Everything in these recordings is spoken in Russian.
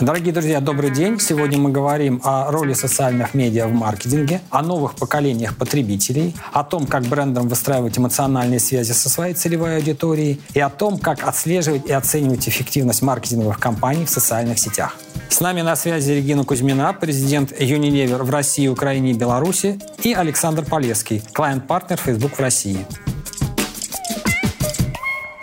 Дорогие друзья, добрый день. Сегодня мы говорим о роли социальных медиа в маркетинге, о новых поколениях потребителей, о том, как брендам выстраивать эмоциональные связи со своей целевой аудиторией и о том, как отслеживать и оценивать эффективность маркетинговых кампаний в социальных сетях. С нами на связи Регина Кузьмина, президент Unilever в России, Украине и Беларуси, и Александр Полесский, клиент-партнер Facebook в России.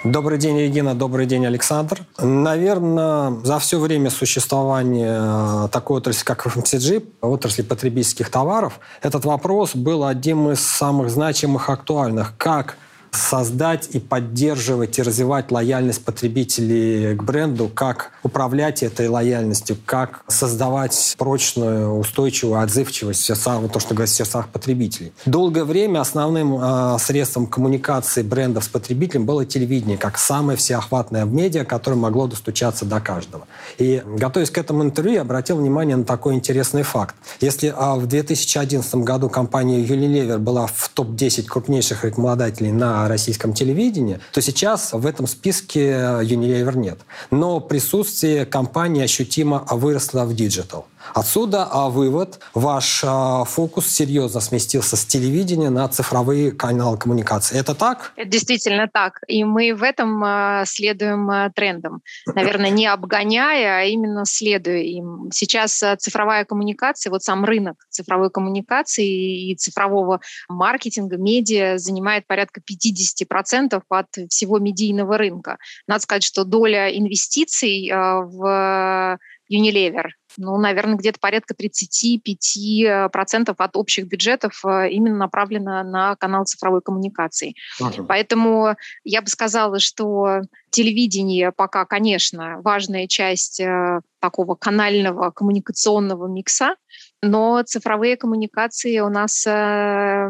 Добрый день, Регина. Добрый день, Александр. Наверное, за все время существования такой отрасли, как FMCG, отрасли потребительских товаров, этот вопрос был одним из самых значимых, актуальных. Как создать и поддерживать и развивать лояльность потребителей к бренду, как управлять этой лояльностью, как создавать прочную, устойчивую отзывчивость в сердцах, то, что говорят, в сердцах потребителей. Долгое время основным э, средством коммуникации брендов с потребителем было телевидение, как самое всеохватное медиа, которое могло достучаться до каждого. И, готовясь к этому интервью, я обратил внимание на такой интересный факт. Если э, в 2011 году компания Unilever была в топ-10 крупнейших рекламодателей на российском телевидении, то сейчас в этом списке Unilever нет. Но присутствие компании ощутимо выросло в digital. Отсюда а, вывод. Ваш а, фокус серьезно сместился с телевидения на цифровые каналы коммуникации. Это так? Это действительно так. И мы в этом а, следуем а, трендам. Наверное, не обгоняя, а именно следуя им. Сейчас цифровая коммуникация, вот сам рынок цифровой коммуникации и цифрового маркетинга, медиа занимает порядка 50% от всего медийного рынка. Надо сказать, что доля инвестиций в Unilever ну, наверное, где-то порядка 35% от общих бюджетов э, именно направлено на канал цифровой коммуникации. Ага. Поэтому я бы сказала, что телевидение пока, конечно, важная часть э, такого канального коммуникационного микса, но цифровые коммуникации у нас э,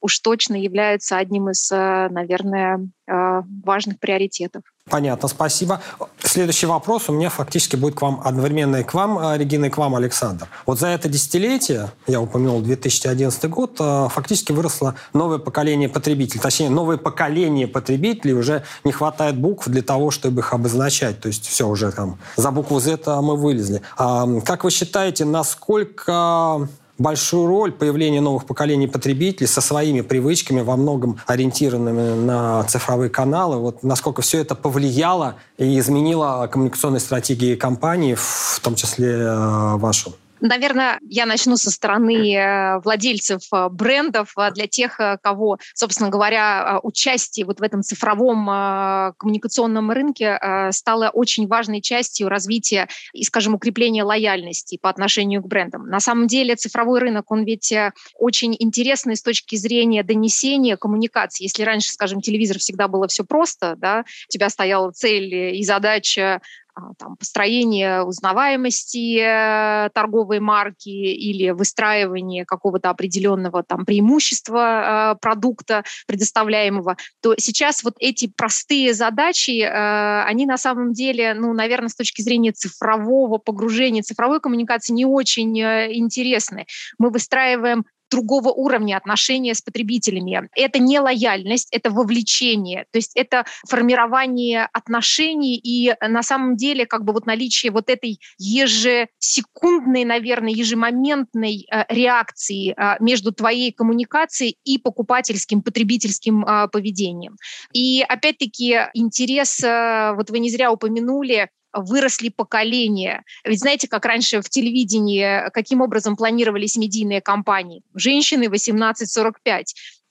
уж точно являются одним из, наверное, важных приоритетов. Понятно, спасибо. Следующий вопрос у меня фактически будет к вам одновременно и к вам, э, Регина, и к вам, Александр. Вот за это десятилетие, я упомянул 2011 год, э, фактически выросло новое поколение потребителей. Точнее, новое поколение потребителей уже не хватает букв для того, чтобы их обозначать. То есть все уже там за букву Z мы вылезли. А, как вы считаете, насколько большую роль появления новых поколений потребителей со своими привычками, во многом ориентированными на цифровые каналы. Вот насколько все это повлияло и изменило коммуникационные стратегии компании, в том числе э, вашу? Наверное, я начну со стороны э, владельцев э, брендов э, для тех, кого, собственно говоря, участие вот в этом цифровом коммуникационном рынке стало очень важной частью развития и, скажем, укрепления лояльности по отношению к брендам. На самом деле цифровой рынок, он ведь очень интересный с точки зрения донесения коммуникации. Если раньше, скажем, телевизор всегда было все просто, да, у тебя стояла цель и задача там, построение узнаваемости э, торговой марки или выстраивание какого-то определенного там, преимущества э, продукта предоставляемого, то сейчас вот эти простые задачи, э, они на самом деле, ну, наверное, с точки зрения цифрового погружения, цифровой коммуникации не очень интересны. Мы выстраиваем другого уровня отношения с потребителями. Это не лояльность, это вовлечение, то есть это формирование отношений и на самом деле как бы вот наличие вот этой ежесекундной, наверное, ежемоментной э, реакции э, между твоей коммуникацией и покупательским, потребительским э, поведением. И опять-таки интерес, э, вот вы не зря упомянули, выросли поколения. Ведь знаете, как раньше в телевидении, каким образом планировались медийные кампании? Женщины 18-45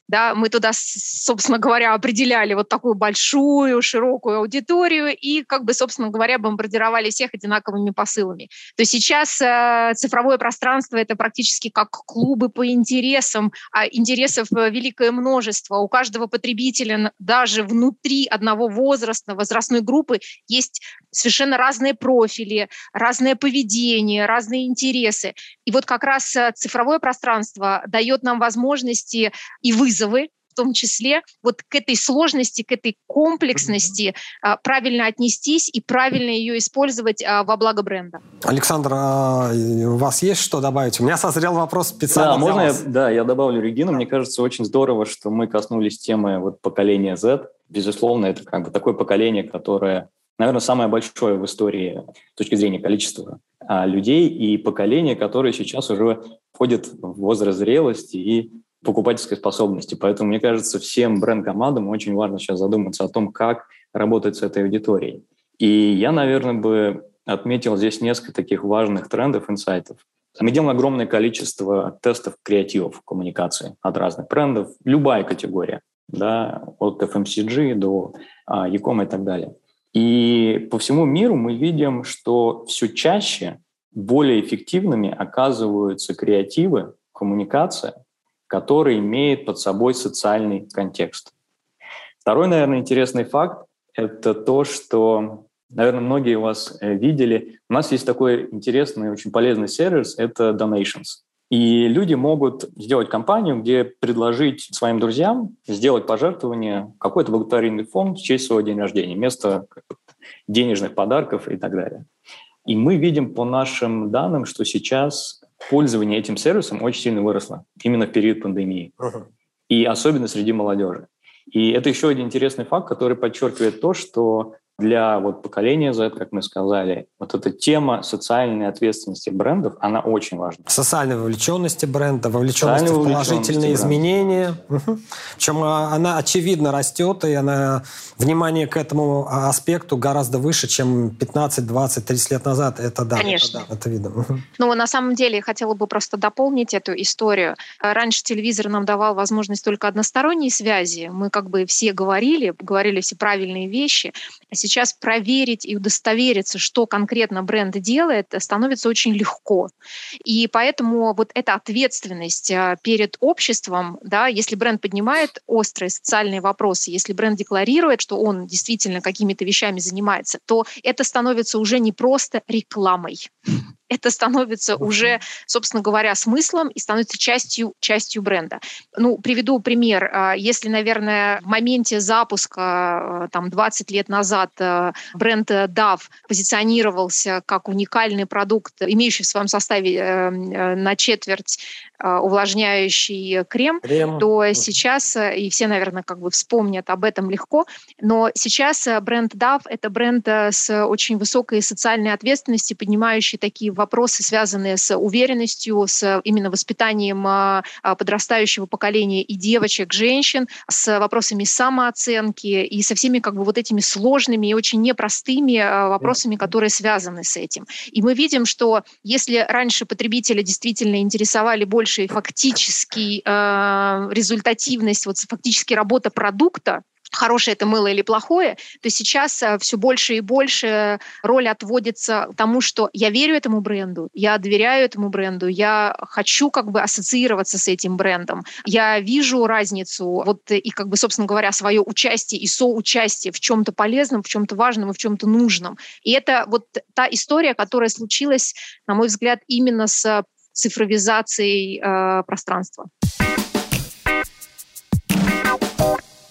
да, мы туда, собственно говоря, определяли вот такую большую, широкую аудиторию и, как бы, собственно говоря, бомбардировали всех одинаковыми посылами. То сейчас э, цифровое пространство — это практически как клубы по интересам, а интересов э, великое множество. У каждого потребителя даже внутри одного возраста, возрастной группы есть совершенно разные профили, разное поведение, разные интересы. И вот как раз э, цифровое пространство дает нам возможности и вызовы вызовы, в том числе вот к этой сложности, к этой комплексности а, правильно отнестись и правильно ее использовать а, во благо бренда. Александр, а у вас есть что добавить? У меня созрел вопрос специально да, можно Я, да, я добавлю Регину. Мне кажется, очень здорово, что мы коснулись темы вот поколения Z. Безусловно, это как бы такое поколение, которое наверное, самое большое в истории с точки зрения количества а, людей и поколения, которые сейчас уже входят в возраст зрелости и покупательской способности. Поэтому, мне кажется, всем бренд-командам очень важно сейчас задуматься о том, как работать с этой аудиторией. И я, наверное, бы отметил здесь несколько таких важных трендов, инсайтов. Мы делаем огромное количество тестов креативов коммуникации от разных брендов, любая категория, да, от FMCG до а, e и так далее. И по всему миру мы видим, что все чаще более эффективными оказываются креативы, коммуникация, которые имеют под собой социальный контекст. Второй, наверное, интересный факт – это то, что, наверное, многие вас э, видели, у нас есть такой интересный, очень полезный сервис – это Donations. И люди могут сделать кампанию, где предложить своим друзьям сделать пожертвование какой-то благотворительный фонд в честь своего дня рождения, вместо денежных подарков и так далее. И мы видим по нашим данным, что сейчас пользование этим сервисом очень сильно выросло именно в период пандемии. Uh-huh. И особенно среди молодежи. И это еще один интересный факт, который подчеркивает то, что для вот поколения Z, как мы сказали, вот эта тема социальной ответственности брендов, она очень важна. Социальной вовлеченности бренда, вовлеченности в положительные изменения. Угу. Причем а, она очевидно растет, и она, внимание к этому аспекту гораздо выше, чем 15, 20, 30 лет назад. Это да. Конечно. Это, да, это видно. Угу. Ну, на самом деле, я хотела бы просто дополнить эту историю. Раньше телевизор нам давал возможность только односторонней связи. Мы как бы все говорили, говорили все правильные вещи. А сейчас проверить и удостовериться, что конкретно бренд делает, становится очень легко. И поэтому вот эта ответственность а, перед обществом, да, если бренд поднимает острые социальные вопросы, если бренд декларирует, что он действительно какими-то вещами занимается, то это становится уже не просто рекламой это становится уже, собственно говоря, смыслом и становится частью, частью бренда. Ну, приведу пример. А, если, наверное, в моменте запуска, а, там, 20 лет назад а, бренд DAV позиционировался как уникальный продукт, имеющий в своем составе э, э, на четверть увлажняющий крем, крем, то сейчас, э, и все, наверное, как бы вспомнят об этом легко, но сейчас бренд DAV — это бренд с очень высокой социальной ответственностью, поднимающий такие вопросы, связанные с уверенностью, с именно воспитанием а, а, подрастающего поколения и девочек, женщин, с вопросами самооценки и со всеми как бы вот этими сложными и очень непростыми а, вопросами, которые связаны с этим. И мы видим, что если раньше потребителя действительно интересовали больше фактически результативность, вот фактически работа продукта, хорошее это мыло или плохое, то сейчас э, все больше и больше роль отводится тому, что я верю этому бренду, я доверяю этому бренду, я хочу как бы ассоциироваться с этим брендом, я вижу разницу, вот и как бы, собственно говоря, свое участие и соучастие в чем-то полезном, в чем-то важном и в чем-то нужном. И это вот та история, которая случилась, на мой взгляд, именно с цифровизацией э, пространства.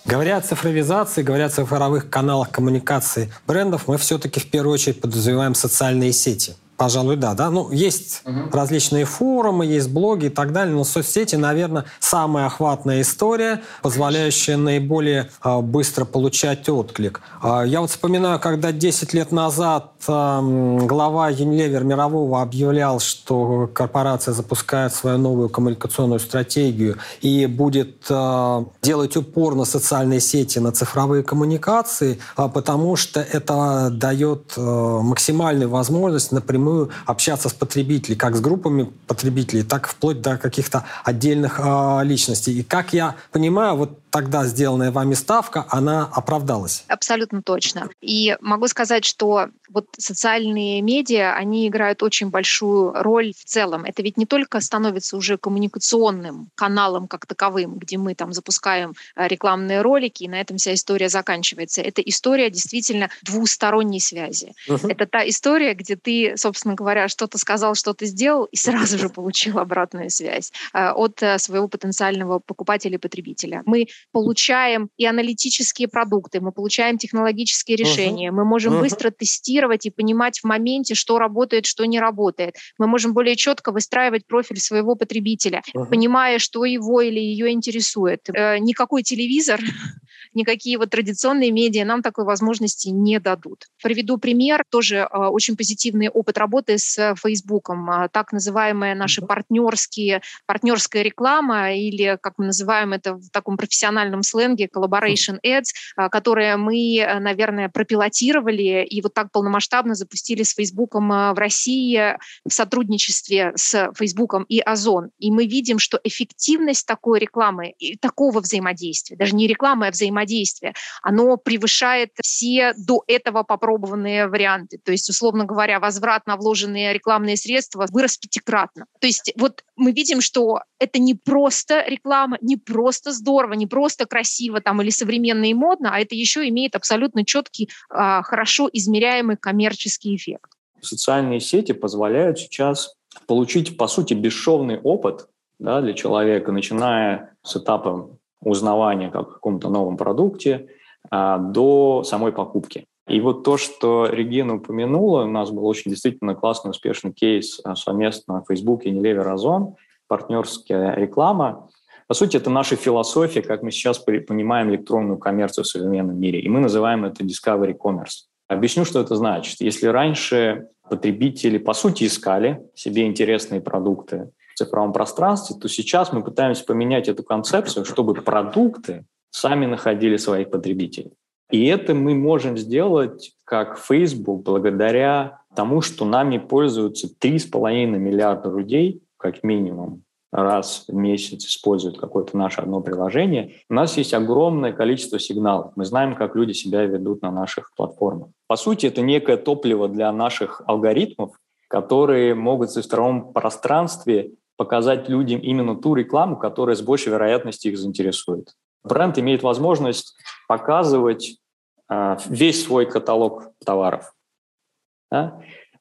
Говоря о цифровизации, говоря о цифровых каналах коммуникации брендов, мы все-таки в первую очередь подразумеваем социальные сети – Пожалуй, да. да? Ну, есть угу. различные форумы, есть блоги и так далее, но соцсети, наверное, самая охватная история, позволяющая наиболее э, быстро получать отклик. Э, я вот вспоминаю, когда 10 лет назад э, глава Unilever мирового объявлял, что корпорация запускает свою новую коммуникационную стратегию и будет э, делать упор на социальные сети, на цифровые коммуникации, э, потому что это дает э, максимальную возможность напрямую напрямую общаться с потребителями, как с группами потребителей, так вплоть до каких-то отдельных э, личностей. И как я понимаю, вот тогда сделанная вами ставка, она оправдалась. Абсолютно точно. И могу сказать, что вот социальные медиа, они играют очень большую роль в целом. Это ведь не только становится уже коммуникационным каналом как таковым, где мы там запускаем э, рекламные ролики, и на этом вся история заканчивается. Это история действительно двусторонней связи. Uh-huh. Это та история, где ты, собственно говоря, что-то сказал, что-то сделал, и сразу же получил обратную связь э, от э, своего потенциального покупателя и потребителя. Мы получаем и аналитические продукты, мы получаем технологические решения, uh-huh. мы можем uh-huh. быстро тестировать и понимать в моменте, что работает, что не работает. Мы можем более четко выстраивать профиль своего потребителя, uh-huh. понимая, что его или ее интересует. Э, никакой телевизор никакие вот традиционные медиа нам такой возможности не дадут. Приведу пример, тоже э, очень позитивный опыт работы с Фейсбуком. Э, так называемые наши партнерские, партнерская реклама или, как мы называем это в таком профессиональном сленге, collaboration ads, э, которые мы, э, наверное, пропилотировали и вот так полномасштабно запустили с Фейсбуком э, в России в сотрудничестве с Фейсбуком и Озон. И мы видим, что эффективность такой рекламы и такого взаимодействия, даже не рекламы, а взаимодействия, оно превышает все до этого попробованные варианты. То есть, условно говоря, возврат на вложенные рекламные средства вырос пятикратно. То есть вот мы видим, что это не просто реклама, не просто здорово, не просто красиво там или современно и модно, а это еще имеет абсолютно четкий, а, хорошо измеряемый коммерческий эффект. Социальные сети позволяют сейчас получить, по сути, бесшовный опыт да, для человека, начиная с этапа узнавания как о каком-то новом продукте а, до самой покупки. И вот то, что Регина упомянула, у нас был очень действительно классный, успешный кейс а, совместно Facebook и Unilever Озон, партнерская реклама. По сути, это наша философия, как мы сейчас понимаем электронную коммерцию в современном мире. И мы называем это Discovery Commerce. Объясню, что это значит. Если раньше потребители, по сути, искали себе интересные продукты цифровом пространстве, то сейчас мы пытаемся поменять эту концепцию, чтобы продукты сами находили своих потребителей. И это мы можем сделать как Facebook благодаря тому, что нами пользуются 3,5 миллиарда людей, как минимум, раз в месяц используют какое-то наше одно приложение, у нас есть огромное количество сигналов. Мы знаем, как люди себя ведут на наших платформах. По сути, это некое топливо для наших алгоритмов, которые могут в цифровом пространстве показать людям именно ту рекламу, которая с большей вероятностью их заинтересует. Бренд имеет возможность показывать э, весь свой каталог товаров. Да?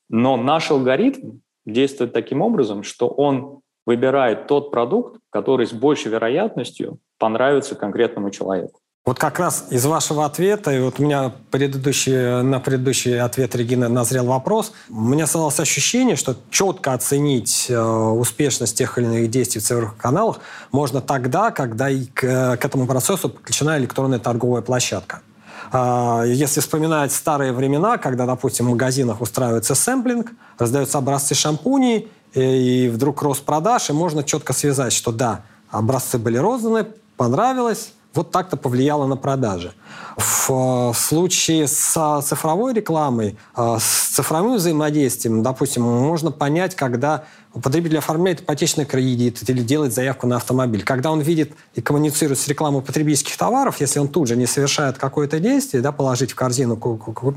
Но наш алгоритм действует таким образом, что он выбирает тот продукт, который с большей вероятностью понравится конкретному человеку. Вот как раз из вашего ответа, и вот у меня предыдущий, на предыдущий ответ Регины назрел вопрос, у меня создалось ощущение, что четко оценить э, успешность тех или иных действий в цифровых каналах можно тогда, когда и к, к этому процессу подключена электронная торговая площадка. Э, если вспоминать старые времена, когда, допустим, в магазинах устраивается сэмплинг, раздаются образцы шампуней, и вдруг рост продаж, и можно четко связать, что да, образцы были розданы, понравилось, вот так-то повлияло на продажи. В, в случае с цифровой рекламой, э, с цифровым взаимодействием, допустим, можно понять, когда потребитель оформляет ипотечный кредит или делает заявку на автомобиль. Когда он видит и коммуницирует с рекламой потребительских товаров, если он тут же не совершает какое-то действие, да, положить в корзину,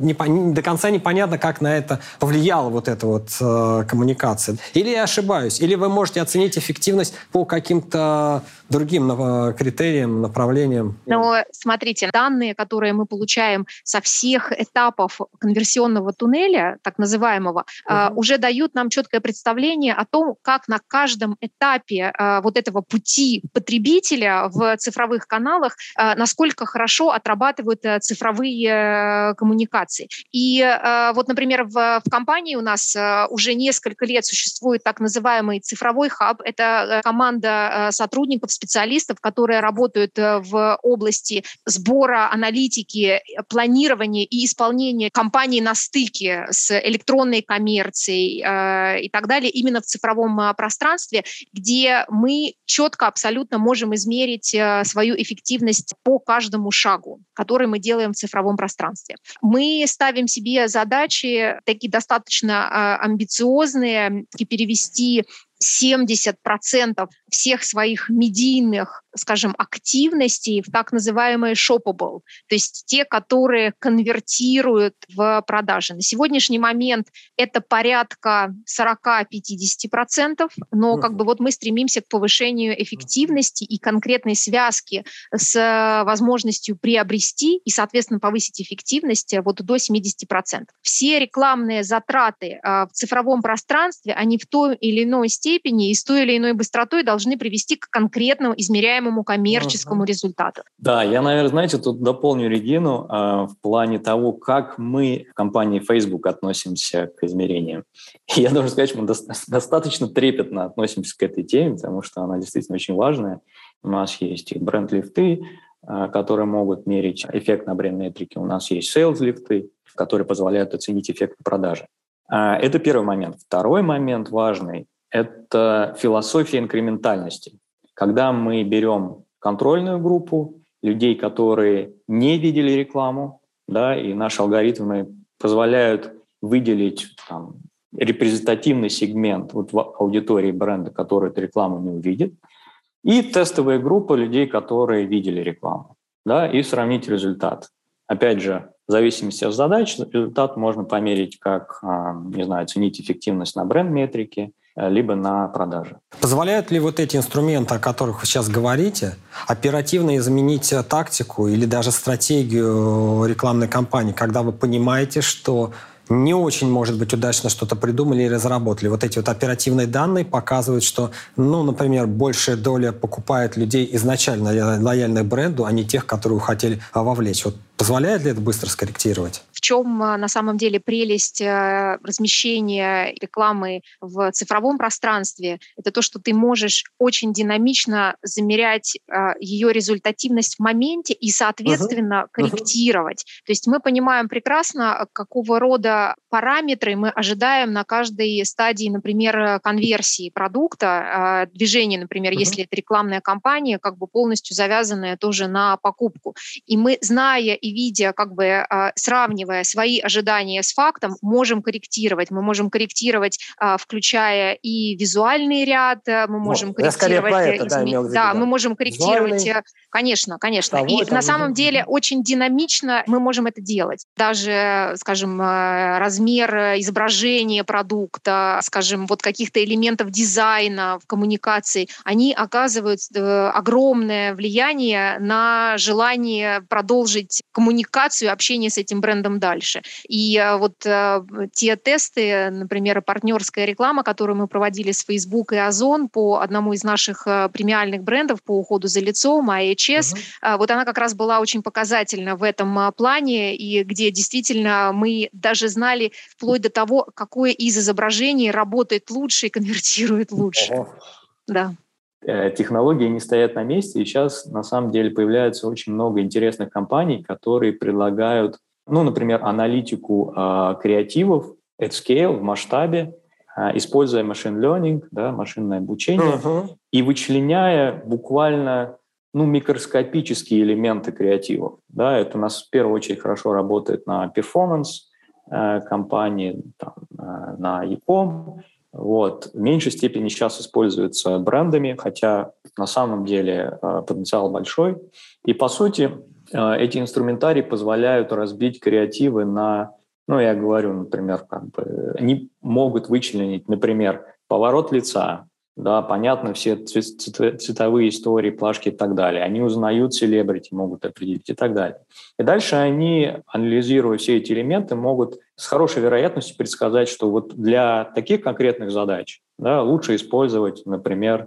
не, не, до конца непонятно, как на это повлияла вот эта вот э, коммуникация. Или я ошибаюсь, или вы можете оценить эффективность по каким-то другим э, критериям, направлениям. Но смотрите, данные, которые мы получаем со всех этапов конверсионного туннеля, так называемого, угу. э, уже дают нам четкое представление о том, как на каждом этапе э, вот этого пути потребителя в цифровых каналах, э, насколько хорошо отрабатывают э, цифровые коммуникации. И вот, например, в, в компании у нас уже несколько лет существует так называемый цифровой хаб. Это команда сотрудников, специалистов, которые работают в области сбора, аналитики, планирования и исполнения компании на стыке с электронной коммерцией и так далее, именно в цифровом а, пространстве, где мы четко абсолютно можем измерить э, свою эффективность по каждому шагу, который мы делаем в цифровом пространстве. Мы ставим себе задачи такие достаточно а, амбициозные, перевести 70% всех своих медийных, скажем, активностей в так называемые shoppable, то есть те, которые конвертируют в продажи. На сегодняшний момент это порядка 40-50%, но как бы вот мы стремимся к повышению эффективности и конкретной связки с возможностью приобрести и, соответственно, повысить эффективность вот до 70%. Все рекламные затраты а, в цифровом пространстве, они в той или иной степени степени и с той или иной быстротой должны привести к конкретному измеряемому коммерческому uh-huh. результату. Да, я, наверное, знаете, тут дополню Регину э, в плане того, как мы в компании Facebook относимся к измерениям. Я должен сказать, что мы до- достаточно трепетно относимся к этой теме, потому что она действительно очень важная. У нас есть и бренд-лифты, которые могут мерить эффект на бренд-метрике. У нас есть sales-лифты, которые позволяют оценить эффект продажи. Это первый момент. Второй момент важный – это философия инкрементальности. Когда мы берем контрольную группу, людей, которые не видели рекламу, да, и наши алгоритмы позволяют выделить там, репрезентативный сегмент вот в аудитории бренда, который эту рекламу не увидит, и тестовая группа людей, которые видели рекламу, да, и сравнить результат. Опять же, в зависимости от задач результат можно померить как, а, не знаю, оценить эффективность на бренд-метрике, либо на продажи. Позволяют ли вот эти инструменты, о которых вы сейчас говорите, оперативно изменить э, тактику или даже стратегию рекламной кампании, когда вы понимаете, что не очень, может быть, удачно что-то придумали и разработали. Вот эти вот оперативные данные показывают, что, ну, например, большая доля покупает людей изначально лояльных бренду, а не тех, которые хотели вовлечь. Вот Позволяет ли это быстро скорректировать? В чем а, на самом деле прелесть э, размещения рекламы в цифровом пространстве? Это то, что ты можешь очень динамично замерять а, ее результативность в моменте и, соответственно, uh-huh. корректировать. Uh-huh. То есть мы понимаем прекрасно, какого рода параметры мы ожидаем на каждой стадии, например, конверсии продукта, а, движения, например, uh-huh. если это рекламная кампания, как бы полностью завязанная тоже на покупку. И мы, зная и видя, как бы а, сравнивая свои ожидания с фактом, можем корректировать. Мы можем корректировать, а, включая и визуальный ряд, э, мы можем вот, корректировать... Я это, изме... да, да, мы можем корректировать... Визуальный... Э, конечно, конечно. Того, и там, на самом деле очень динамично мы можем это делать. Даже, скажем, э, размер изображения продукта, скажем, вот каких-то элементов дизайна в коммуникации, они оказывают огромное влияние на желание продолжить коммуникацию, общение с этим брендом дальше. И э, вот э, те тесты, например, партнерская реклама, которую мы проводили с Facebook и Озон по одному из наших э, премиальных брендов по уходу за лицом, AHS, угу. вот она как раз была очень показательна в этом плане, и где действительно мы даже знали вплоть до того, какое из изображений работает лучше и конвертирует лучше. Ого. Да. Технологии не стоят на месте, и сейчас на самом деле появляется очень много интересных компаний, которые предлагают, ну, например, аналитику э, креативов at scale, в масштабе, э, используя машин learning, да, машинное обучение, uh-huh. и вычленяя буквально ну, микроскопические элементы креативов. Да, это у нас в первую очередь хорошо работает на перформанс э, компании, там, э, на e-com, вот. В меньшей степени сейчас используются брендами, хотя на самом деле э, потенциал большой. И по сути эти инструментарии позволяют разбить креативы на, ну я говорю, например, как бы, они могут вычленить, например, поворот лица, да, понятно, все цветовые истории, плашки и так далее. Они узнают селебрити, могут определить и так далее. И дальше они, анализируя все эти элементы, могут с хорошей вероятностью предсказать, что вот для таких конкретных задач да, лучше использовать, например,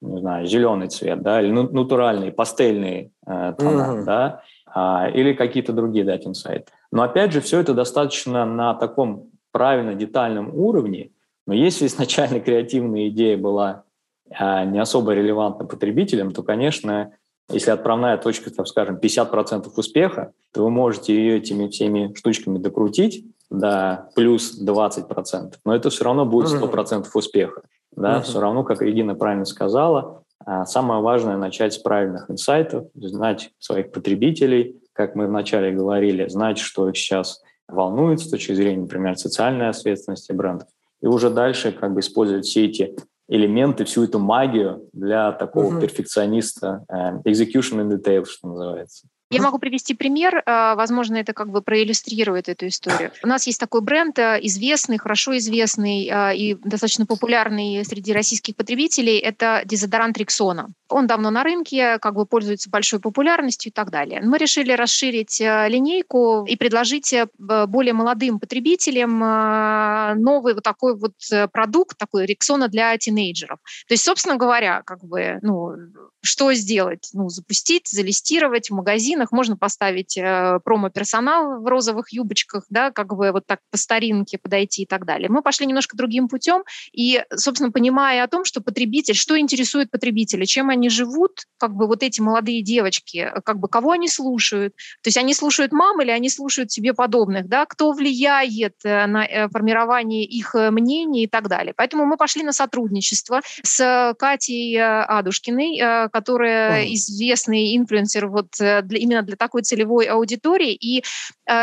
не знаю, зеленый цвет, да, или натуральные, пастельные э, тона, uh-huh. да, а, или какие-то другие дать инсайты. Но опять же, все это достаточно на таком правильно детальном уровне, но если изначально креативная идея была а, не особо релевантна потребителям, то, конечно, если отправная точка, там, скажем, 50% успеха, то вы можете ее этими всеми штучками докрутить до плюс 20%, но это все равно будет 100% успеха. Да? Uh-huh. Все равно, как Регина правильно сказала, а, самое важное начать с правильных инсайтов, знать своих потребителей, как мы вначале говорили, знать, что их сейчас волнует с точки зрения, например, социальной ответственности брендов и уже дальше как бы использовать все эти элементы, всю эту магию для такого uh-huh. перфекциониста, uh, execution in detail, что называется. Я могу привести пример, а, возможно, это как бы проиллюстрирует эту историю. У нас есть такой бренд, э, известный, хорошо известный а, и достаточно популярный среди российских потребителей, это дезодорант Рексона. Он давно на рынке, как бы пользуется большой популярностью и так далее. Мы решили расширить э, линейку и предложить э, более молодым потребителям новый вот такой вот продукт, такой Рексона для тинейджеров. То есть, собственно говоря, как бы, ну, что сделать? Ну, запустить, залистировать в магазинах. Можно поставить э, промо-персонал в розовых юбочках, да, как бы вот так по старинке подойти и так далее. Мы пошли немножко другим путем и, собственно, понимая о том, что потребитель, что интересует потребителя, чем они они живут, как бы вот эти молодые девочки, как бы кого они слушают? То есть они слушают мам или они слушают себе подобных, да? Кто влияет э, на э, формирование их э, мнений и так далее. Поэтому мы пошли на сотрудничество с Катей Адушкиной, которая mm. известный инфлюенсер вот для, именно для такой целевой аудитории, и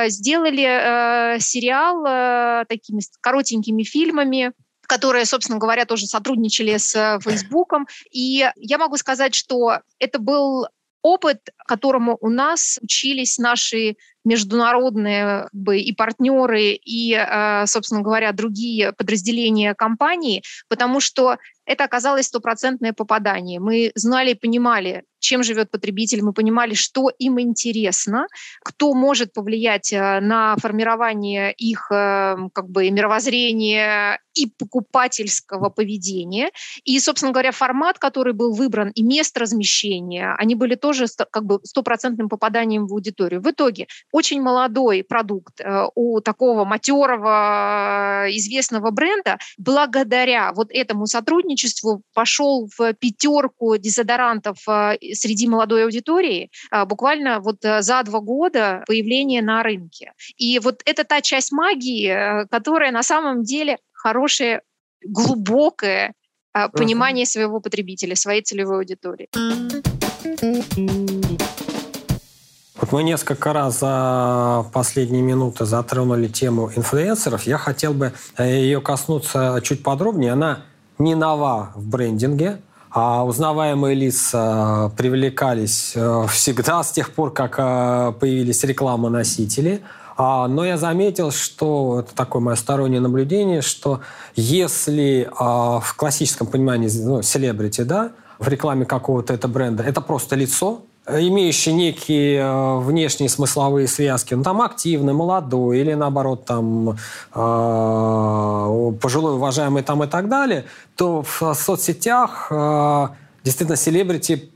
сделали сериал такими коротенькими фильмами, которые, собственно говоря, тоже сотрудничали с Фейсбуком. И я могу сказать, что это был опыт, которому у нас учились наши международные и партнеры, и, э, собственно говоря, другие подразделения компании, потому что это оказалось стопроцентное попадание. Мы знали и понимали, чем живет потребитель, мы понимали, что им интересно, кто может повлиять э, на формирование их э, как бы, мировоззрения и покупательского поведения. И, собственно говоря, формат, который был выбран, и место размещения, они были тоже как бы стопроцентным попаданием в аудиторию. В итоге очень молодой продукт э, у такого матерого известного бренда благодаря вот этому сотрудничеству пошел в пятерку дезодорантов среди молодой аудитории буквально вот э, за два года появления на рынке. И вот это та часть магии, э, которая на самом деле хорошее, глубокое понимание своего потребителя, своей целевой аудитории. Вот мы несколько раз за последние минуты затронули тему инфлюенсеров. Я хотел бы э, ее коснуться чуть подробнее. Она не нова в брендинге. А узнаваемые лица привлекались э, всегда с тех пор, как э, появились рекламоносители. А, но я заметил, что это такое мое стороннее наблюдение, что если а, в классическом понимании ну, селебрити, да, в рекламе какого-то это бренда, это просто лицо, имеющий некие э, внешние смысловые связки, ну, там активный, молодой или, наоборот, там э, пожилой, уважаемый там и так далее, то в соцсетях э, действительно селебрити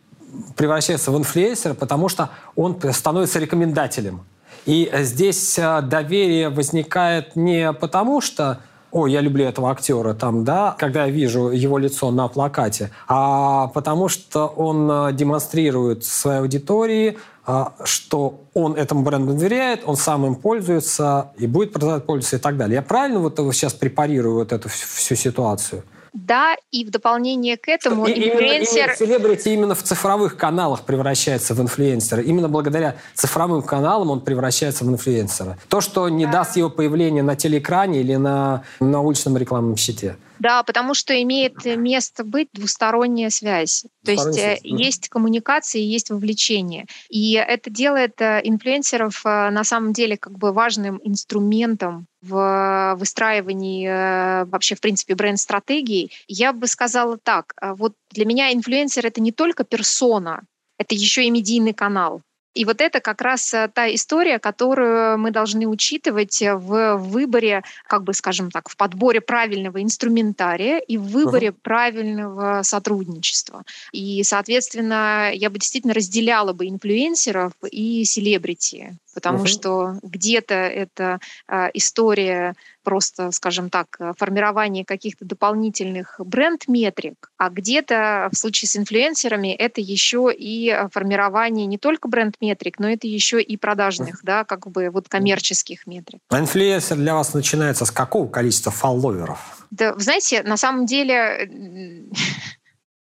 превращается в инфлюенсера, потому что он становится рекомендателем. И здесь доверие возникает не потому, что о, я люблю этого актера, там, да, когда я вижу его лицо на плакате, а потому что он э, демонстрирует своей аудитории, э, что он этому бренду доверяет, он сам им пользуется и будет продолжать пользоваться и так далее. Я правильно вот сейчас препарирую вот эту всю ситуацию? Да, и в дополнение к этому и, инфлюенсер... Именно, селебрити именно в цифровых каналах превращается в инфлюенсера. Именно благодаря цифровым каналам он превращается в инфлюенсера. То, что не да. даст его появление на телеэкране или на, на уличном рекламном щите. Да, потому что имеет место быть двусторонняя связь. То есть э, связь. есть коммуникация, есть вовлечение. И это делает э, инфлюенсеров э, на самом деле как бы важным инструментом в выстраивании вообще, в принципе, бренд-стратегии. Я бы сказала так, вот для меня инфлюенсер — это не только персона, это еще и медийный канал. И вот это как раз э, та история, которую мы должны учитывать э, в выборе, как бы скажем так, в подборе правильного инструментария и в выборе uh-huh. правильного сотрудничества. И, соответственно, я бы действительно разделяла бы инфлюенсеров и селебрити, потому uh-huh. что где-то это а, история просто, скажем так, э, формирование каких-то дополнительных бренд-метрик, а где-то в случае с инфлюенсерами это еще и э, формирование не только бренд-метрик, но это еще и продажных, да, как бы вот коммерческих метрик. А инфлюенсер для вас начинается с какого количества фолловеров? Да, вы знаете, на самом деле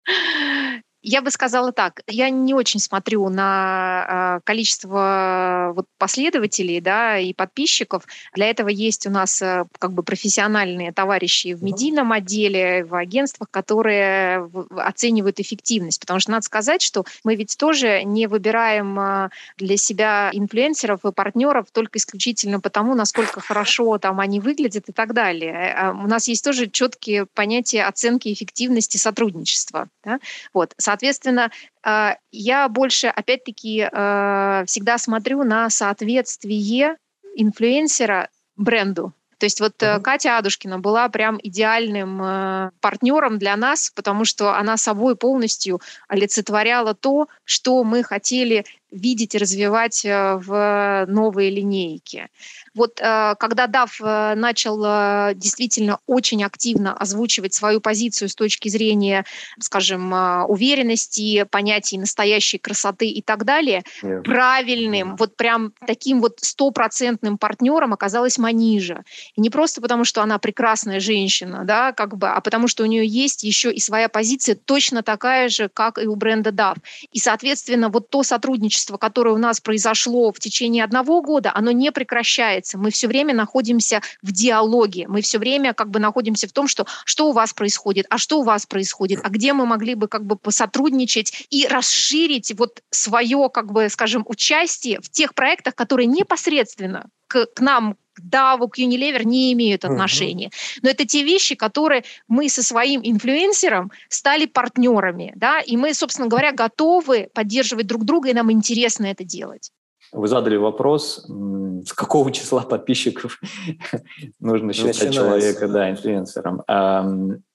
Я бы сказала так, я не очень смотрю на э, количество вот, последователей да, и подписчиков. Для этого есть у нас э, как бы профессиональные товарищи в медийном отделе, в агентствах, которые оценивают эффективность. Потому что надо сказать, что мы ведь тоже не выбираем э, для себя инфлюенсеров и партнеров только исключительно потому, насколько хорошо там они выглядят и так далее. У нас есть тоже четкие понятия оценки эффективности сотрудничества. Да? Вот. Соответственно, а, я больше, опять-таки, а, всегда смотрю на соответствие инфлюенсера бренду. То есть вот uh-huh. Катя Адушкина была прям идеальным э, партнером для нас, потому что она собой полностью олицетворяла то, что мы хотели видеть и развивать в новые линейки. Вот э, когда DAF э, начал э, действительно очень активно озвучивать свою позицию с точки зрения, скажем, уверенности, понятий настоящей красоты и так далее, yeah. правильным, вот прям таким вот стопроцентным партнером оказалась Манижа. И не просто потому, что она прекрасная женщина, да, как бы, а потому что у нее есть еще и своя позиция точно такая же, как и у бренда DAF. И, соответственно, вот то сотрудничество, которое у нас произошло в течение одного года, оно не прекращается. Мы все время находимся в диалоге, мы все время как бы находимся в том, что что у вас происходит, а что у вас происходит, а где мы могли бы как бы посотрудничать и расширить вот свое, как бы, скажем, участие в тех проектах, которые непосредственно к, к нам, к DAO, к Unilever не имеют отношения. Но это те вещи, которые мы со своим инфлюенсером стали партнерами, да, и мы, собственно говоря, готовы поддерживать друг друга, и нам интересно это делать. Вы задали вопрос, с какого числа подписчиков нужно считать человека, да, инфлюенсером.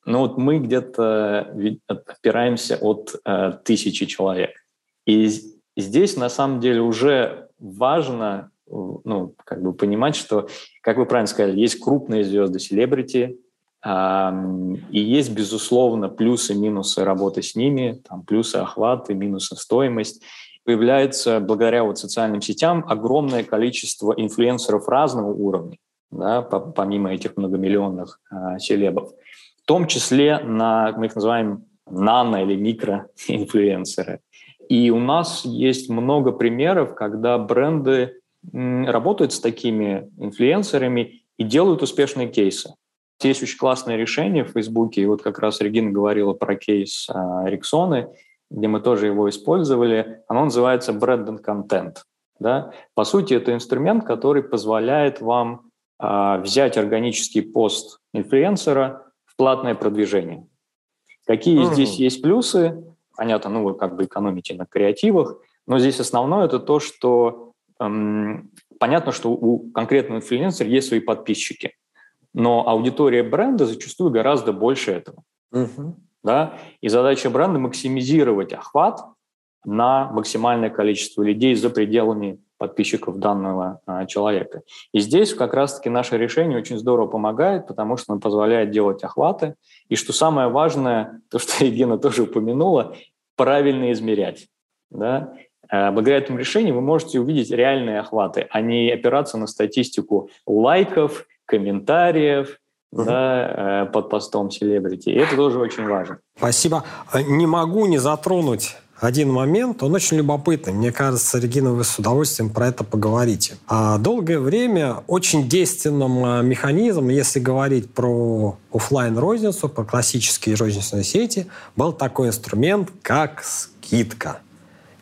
Ну вот мы где-то опираемся от э, тысячи человек. И здесь на самом деле уже важно ну, как бы понимать, что, как вы правильно сказали, есть крупные звезды, селебрити, и есть, безусловно, плюсы минусы работы с ними, там плюсы охваты, минусы стоимость появляется благодаря вот социальным сетям огромное количество инфлюенсеров разного уровня, да, помимо этих многомиллионных э, селебов. В том числе на, мы их называем нано- или микроинфлюенсеры. И у нас есть много примеров, когда бренды работают с такими инфлюенсерами и делают успешные кейсы. Есть очень классное решение в Фейсбуке, и вот как раз Регина говорила про кейс а, Риксоны – где мы тоже его использовали, оно называется branded content. Да? По сути, это инструмент, который позволяет вам э, взять органический пост инфлюенсера в платное продвижение. Какие mm-hmm. здесь есть плюсы? Понятно, ну вы как бы экономите на креативах, но здесь основное это то, что понятно, что у конкретного инфлюенсера есть свои подписчики, но аудитория бренда зачастую гораздо больше этого. Mm-hmm. Да? И задача бренда – максимизировать охват на максимальное количество людей за пределами подписчиков данного а, человека. И здесь как раз-таки наше решение очень здорово помогает, потому что оно позволяет делать охваты. И что самое важное, то, что Евгения тоже упомянула, правильно измерять. Да? А, благодаря этому решению вы можете увидеть реальные охваты, а не опираться на статистику лайков, комментариев, угу. да, э, под постом селебрити. И это тоже очень важно. Спасибо. Не могу не затронуть один момент, он очень любопытный. Мне кажется, Регина, вы с удовольствием про это поговорите. А долгое время очень действенным э, механизмом, если говорить про офлайн розницу про классические розничные сети, был такой инструмент, как скидка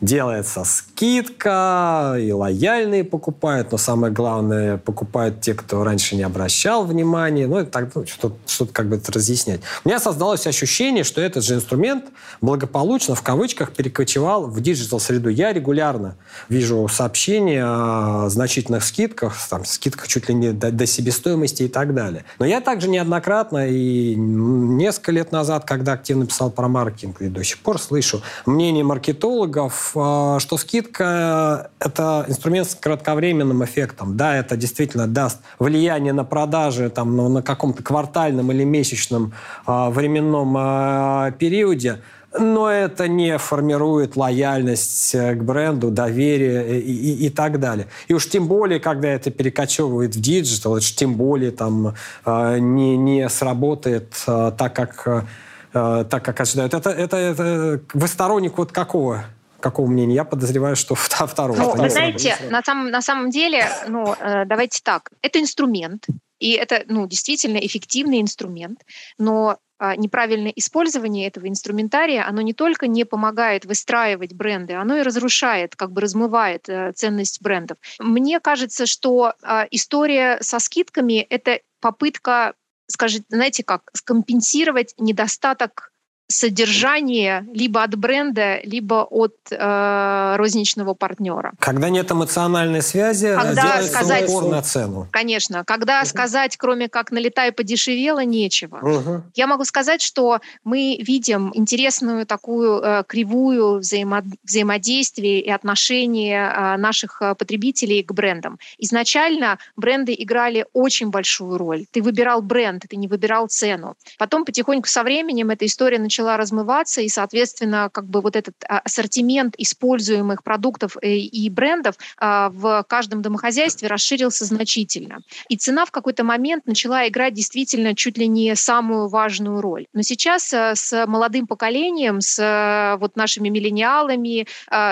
делается скидка, и лояльные покупают, но самое главное, покупают те, кто раньше не обращал внимания, ну, и так, ну, что-то, что-то как бы это разъяснять. У меня создалось ощущение, что этот же инструмент благополучно, в кавычках, перекочевал в диджитал-среду. Я регулярно вижу сообщения о значительных скидках, там, скидках чуть ли не до, до себестоимости и так далее. Но я также неоднократно и несколько лет назад, когда активно писал про маркетинг, и до сих пор слышу мнение маркетологов, что скидка – это инструмент с кратковременным эффектом. Да, это действительно даст влияние на продажи там, ну, на каком-то квартальном или месячном э, временном э, периоде, но это не формирует лояльность э, к бренду, доверие и, и, и так далее. И уж тем более, когда это перекочевывает в digital, это уж тем более там э, не, не сработает э, так, как, э, так, как ожидают. Это, это, это вы сторонник вот какого какого мнения? Я подозреваю, что второго. Ну, вы знаете, на самом, на самом деле, ну, э, давайте так, это инструмент, и это, ну, действительно эффективный инструмент, но а, неправильное использование этого инструментария, оно не только не помогает выстраивать бренды, оно и разрушает, как бы размывает э, ценность брендов. Мне кажется, что э, история со скидками — это попытка, скажите, знаете как, скомпенсировать недостаток содержание либо от бренда, либо от э, розничного партнера. Когда нет эмоциональной связи, когда сказать, упор на цену. Конечно. Когда угу. сказать, кроме как налетай подешевело, нечего. Угу. Я могу сказать, что мы видим интересную такую э, кривую взаимо взаимодействия и отношения э, наших э, потребителей к брендам. Изначально бренды играли очень большую роль. Ты выбирал бренд, ты не выбирал цену. Потом потихоньку со временем эта история начала размываться, и, соответственно, как бы вот этот а, ассортимент используемых продуктов э, и брендов а, в каждом домохозяйстве расширился значительно. И цена в какой-то момент начала играть действительно чуть ли не самую важную роль. Но сейчас э, с молодым поколением, с э, вот нашими миллениалами,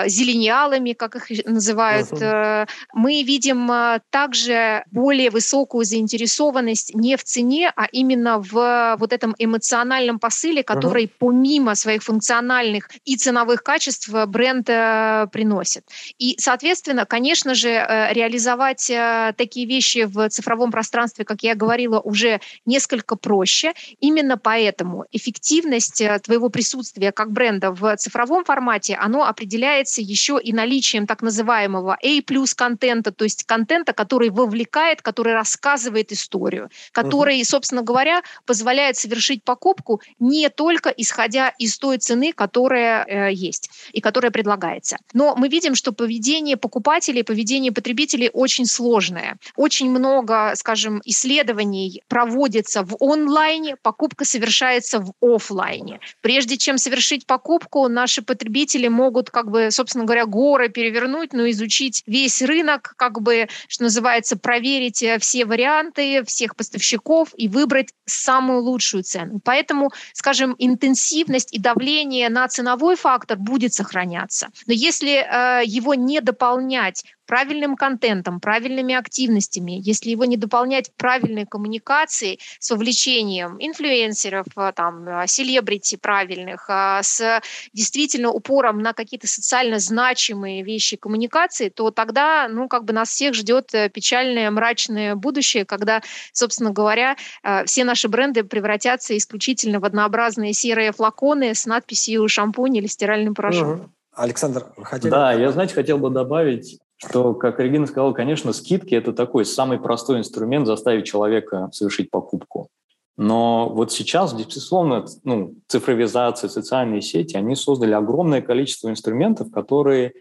зелениалами, как их называют, uh-huh. мы видим также более высокую заинтересованность не в цене, а именно в вот этом эмоциональном посыле, который uh-huh. Помимо своих функциональных и ценовых качеств бренд приносит. И, соответственно, конечно же, э, реализовать э, такие вещи в цифровом пространстве, как я говорила, уже несколько проще. Именно поэтому эффективность э, твоего присутствия как бренда в цифровом формате, оно определяется еще и наличием так называемого A контента, то есть контента, который вовлекает, который рассказывает историю, который, собственно говоря, позволяет совершить покупку не только исходя из той цены, которая э, есть и которая предлагается. Но мы видим, что поведение покупателей, поведение потребителей очень сложное. Очень много, скажем, исследований проводится в онлайне, покупка совершается в офлайне. Прежде чем совершить покупку, наши потребители могут, как бы, собственно говоря, горы перевернуть, но изучить весь рынок, как бы, что называется, проверить э, все варианты всех поставщиков и выбрать самую лучшую цену. Поэтому, скажем, интенсивность и давление на ценовой фактор будет сохраняться. Но если э, его не дополнять правильным контентом, правильными активностями, если его не дополнять правильной коммуникацией с вовлечением инфлюенсеров, э, там, э, селебрити правильных, э, с действительно упором на какие-то социально значимые вещи коммуникации, то тогда, ну, как бы нас всех ждет печальное, мрачное будущее, когда, собственно говоря, все наши бренды превратятся исключительно в однообразные серые флаконы с надписью «шампунь» или «стиральный порошок». Угу. Александр, хотели... Да, я, знаете, хотел бы добавить, что, как Регина сказала, конечно, скидки – это такой самый простой инструмент заставить человека совершить покупку. Но вот сейчас, безусловно, ну, цифровизация, социальные сети, они создали огромное количество инструментов, которые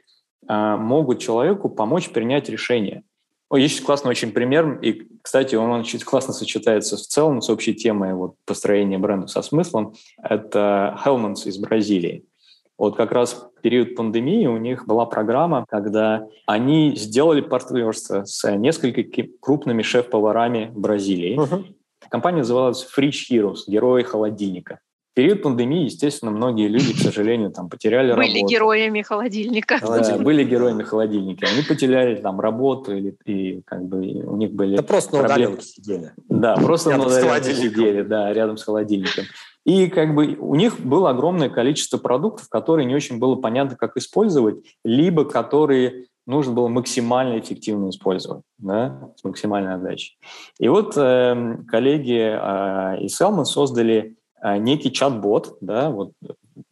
э, могут человеку помочь принять решение. Есть классный очень пример, и, кстати, он очень классно сочетается в целом с общей темой вот, построения бренда со смыслом. Это Hellmans из Бразилии. Вот как раз в период пандемии у них была программа, когда они сделали партнерство с несколькими крупными шеф-поварами Бразилии. Uh-huh. Компания называлась Fridge Heroes, герои холодильника. В период пандемии, естественно, многие люди, к сожалению, там потеряли были работу. Были героями холодильника. Да, были героями холодильника. Они потеряли там работу или и как бы у них были. Да просто на удаленке сидели. Да, просто на удаленке сидели, да, рядом с холодильником. И как бы у них было огромное количество продуктов, которые не очень было понятно, как использовать, либо которые нужно было максимально эффективно использовать, да, с максимальной отдачей. И вот э, коллеги э, из Salmon создали некий чат-бот, да, вот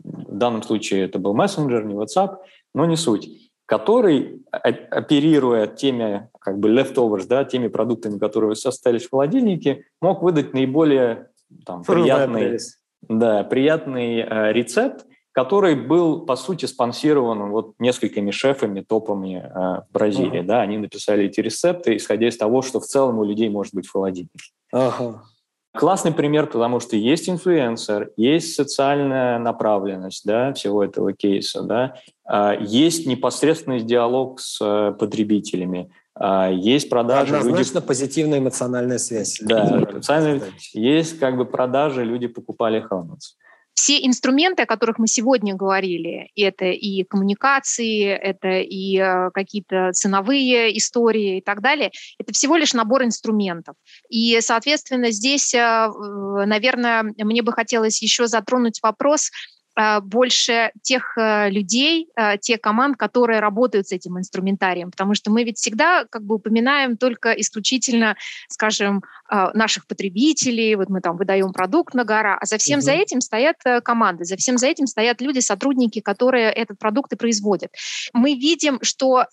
в данном случае это был мессенджер, не WhatsApp, но не суть, который, оперируя теми как бы leftovers, да, теми продуктами, которые остались в холодильнике, мог выдать наиболее там, приятный, да, приятный э, рецепт, который был, по сути, спонсирован вот несколькими шефами, топами э, в Бразилии. Ага. Да, они написали эти рецепты, исходя из того, что в целом у людей может быть в холодильнике. Ага. Классный пример, потому что есть инфлюенсер, есть социальная направленность да, всего этого кейса, да, э, есть непосредственный диалог с э, потребителями, а, есть продажи. Однозначно люди... позитивная эмоциональная связь. Да, эмоциональная... есть как бы продажи, люди покупали Helmets. Все инструменты, о которых мы сегодня говорили, это и коммуникации, это и э, какие-то ценовые истории и так далее, это всего лишь набор инструментов. И, соответственно, здесь, э, наверное, мне бы хотелось еще затронуть вопрос больше тех э, людей, э, тех команд, которые работают с этим инструментарием, потому что мы ведь всегда как бы упоминаем только исключительно, скажем, э, наших потребителей, вот мы там выдаем продукт на гора, а за всем угу. за этим стоят э, команды, за всем за этим стоят люди, сотрудники, которые этот продукт и производят. Мы видим, что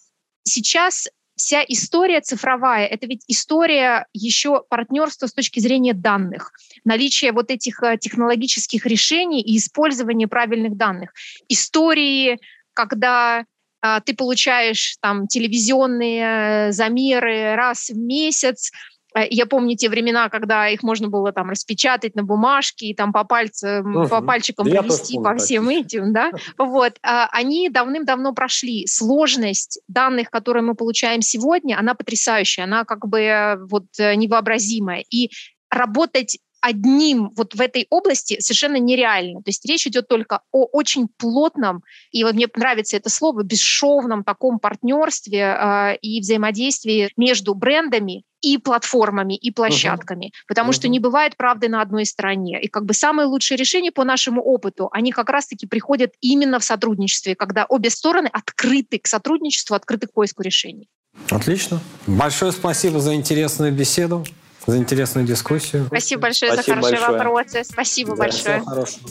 сейчас вся история цифровая, это ведь история еще партнерства с точки зрения данных, наличие вот этих э, технологических решений и использования правильных данных. Истории, когда а, ты получаешь там телевизионные э, замеры раз в месяц, Э, я помню те времена, когда их можно было там распечатать на бумажке и там по пальцам, угу. по пальчикам Я провести по всем этим, да. Вот. А, они давным-давно прошли. Сложность данных, которые мы получаем сегодня, она потрясающая, она как бы э, вот э, невообразимая. И работать одним вот в этой области совершенно нереально. То есть речь идет только о очень плотном, и вот мне нравится это слово, бесшовном таком партнерстве э, и взаимодействии между брендами и платформами, и площадками. Uh-huh. Потому uh-huh. что не бывает правды на одной стороне. И как бы самые лучшие решения по нашему опыту, они как раз-таки приходят именно в сотрудничестве, когда обе стороны открыты к сотрудничеству, открыты к поиску решений. Отлично. Большое спасибо за интересную беседу за интересную дискуссию. Спасибо большое Спасибо за хорошие большое. вопросы. Спасибо да, большое. Всего хорошего.